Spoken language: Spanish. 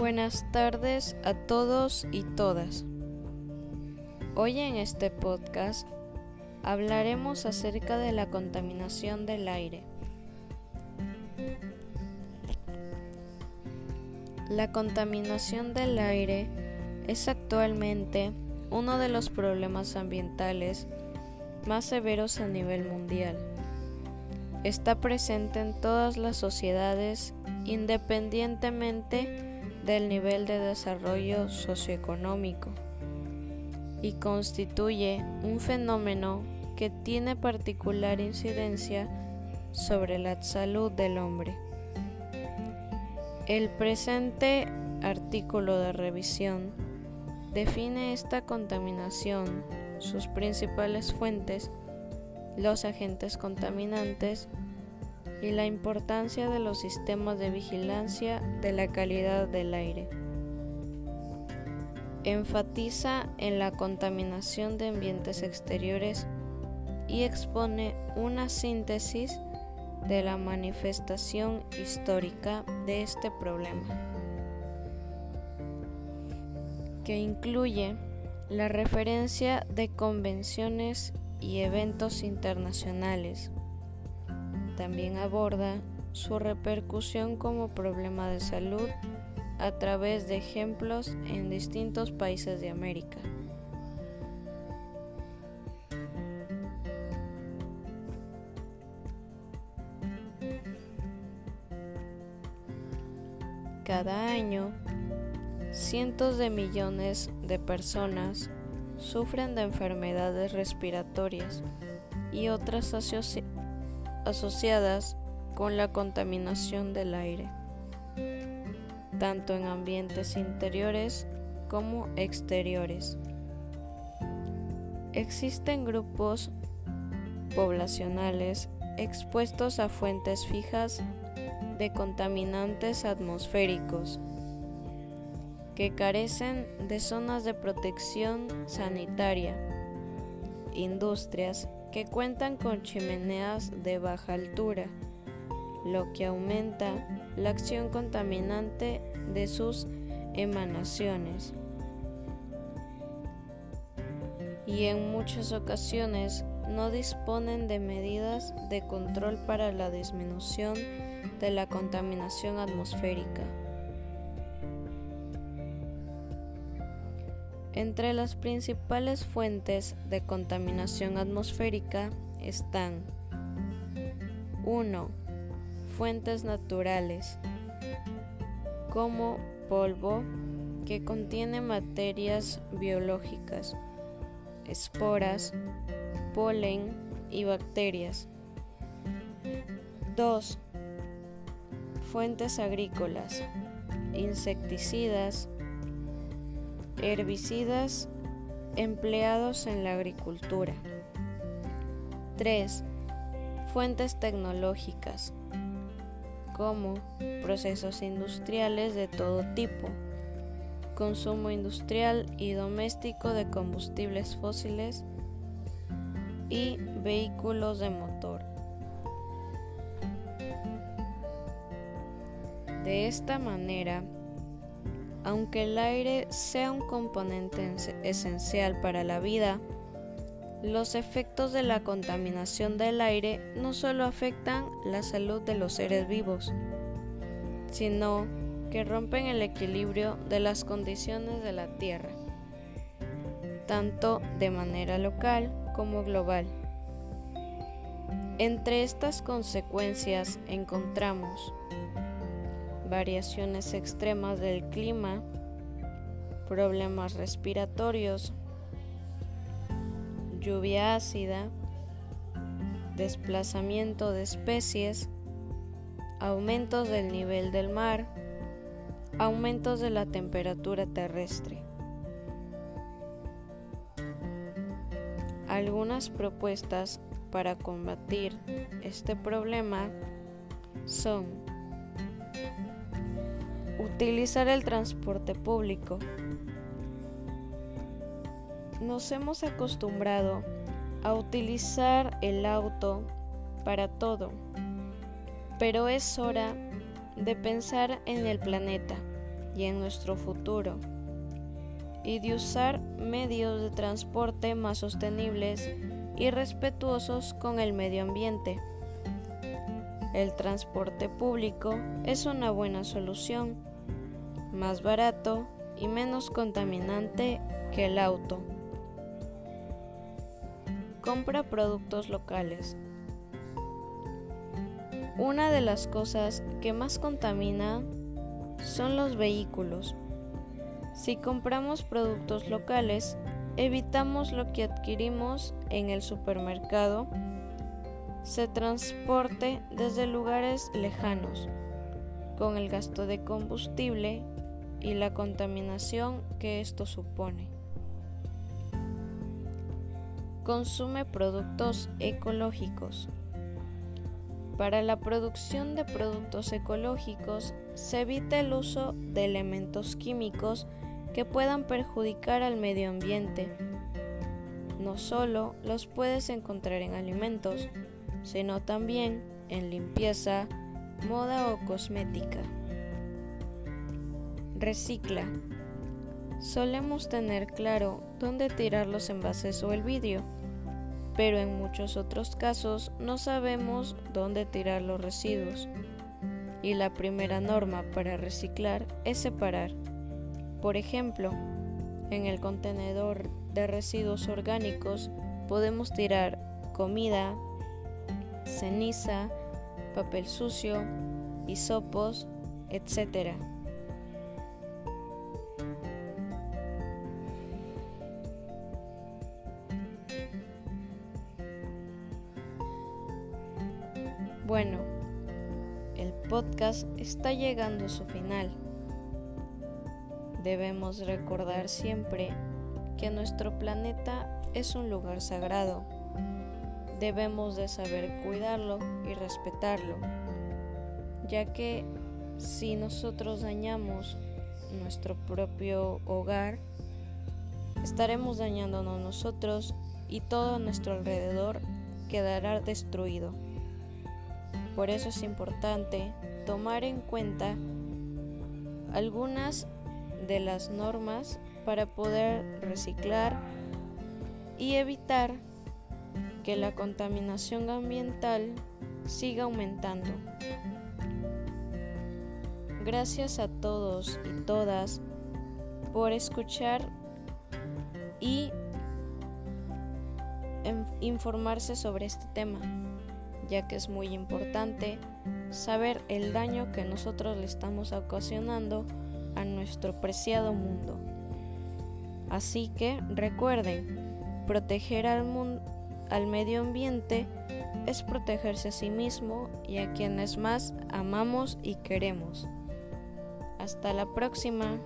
Buenas tardes a todos y todas. Hoy en este podcast hablaremos acerca de la contaminación del aire. La contaminación del aire es actualmente uno de los problemas ambientales más severos a nivel mundial. Está presente en todas las sociedades independientemente del nivel de desarrollo socioeconómico y constituye un fenómeno que tiene particular incidencia sobre la salud del hombre. El presente artículo de revisión define esta contaminación, sus principales fuentes, los agentes contaminantes y la importancia de los sistemas de vigilancia de la calidad del aire. Enfatiza en la contaminación de ambientes exteriores y expone una síntesis de la manifestación histórica de este problema, que incluye la referencia de convenciones y eventos internacionales también aborda su repercusión como problema de salud a través de ejemplos en distintos países de América. Cada año, cientos de millones de personas sufren de enfermedades respiratorias y otras asociadas asociadas con la contaminación del aire, tanto en ambientes interiores como exteriores. Existen grupos poblacionales expuestos a fuentes fijas de contaminantes atmosféricos que carecen de zonas de protección sanitaria, industrias que cuentan con chimeneas de baja altura, lo que aumenta la acción contaminante de sus emanaciones. Y en muchas ocasiones no disponen de medidas de control para la disminución de la contaminación atmosférica. Entre las principales fuentes de contaminación atmosférica están 1. Fuentes naturales, como polvo que contiene materias biológicas, esporas, polen y bacterias. 2. Fuentes agrícolas, insecticidas, Herbicidas empleados en la agricultura. 3. Fuentes tecnológicas, como procesos industriales de todo tipo, consumo industrial y doméstico de combustibles fósiles y vehículos de motor. De esta manera, aunque el aire sea un componente esencial para la vida, los efectos de la contaminación del aire no solo afectan la salud de los seres vivos, sino que rompen el equilibrio de las condiciones de la Tierra, tanto de manera local como global. Entre estas consecuencias encontramos variaciones extremas del clima, problemas respiratorios, lluvia ácida, desplazamiento de especies, aumentos del nivel del mar, aumentos de la temperatura terrestre. Algunas propuestas para combatir este problema son Utilizar el transporte público. Nos hemos acostumbrado a utilizar el auto para todo, pero es hora de pensar en el planeta y en nuestro futuro y de usar medios de transporte más sostenibles y respetuosos con el medio ambiente. El transporte público es una buena solución, más barato y menos contaminante que el auto. Compra productos locales. Una de las cosas que más contamina son los vehículos. Si compramos productos locales, evitamos lo que adquirimos en el supermercado se transporte desde lugares lejanos, con el gasto de combustible y la contaminación que esto supone. Consume productos ecológicos. Para la producción de productos ecológicos se evita el uso de elementos químicos que puedan perjudicar al medio ambiente. No solo los puedes encontrar en alimentos, sino también en limpieza, moda o cosmética. Recicla. Solemos tener claro dónde tirar los envases o el vidrio, pero en muchos otros casos no sabemos dónde tirar los residuos. Y la primera norma para reciclar es separar. Por ejemplo, en el contenedor de residuos orgánicos podemos tirar comida, ceniza, papel sucio, hisopos, etc. Bueno, el podcast está llegando a su final. Debemos recordar siempre que nuestro planeta es un lugar sagrado debemos de saber cuidarlo y respetarlo, ya que si nosotros dañamos nuestro propio hogar, estaremos dañándonos nosotros y todo nuestro alrededor quedará destruido. Por eso es importante tomar en cuenta algunas de las normas para poder reciclar y evitar que la contaminación ambiental siga aumentando. Gracias a todos y todas por escuchar y informarse sobre este tema, ya que es muy importante saber el daño que nosotros le estamos ocasionando a nuestro preciado mundo. Así que recuerden, proteger al mundo al medio ambiente es protegerse a sí mismo y a quienes más amamos y queremos. Hasta la próxima.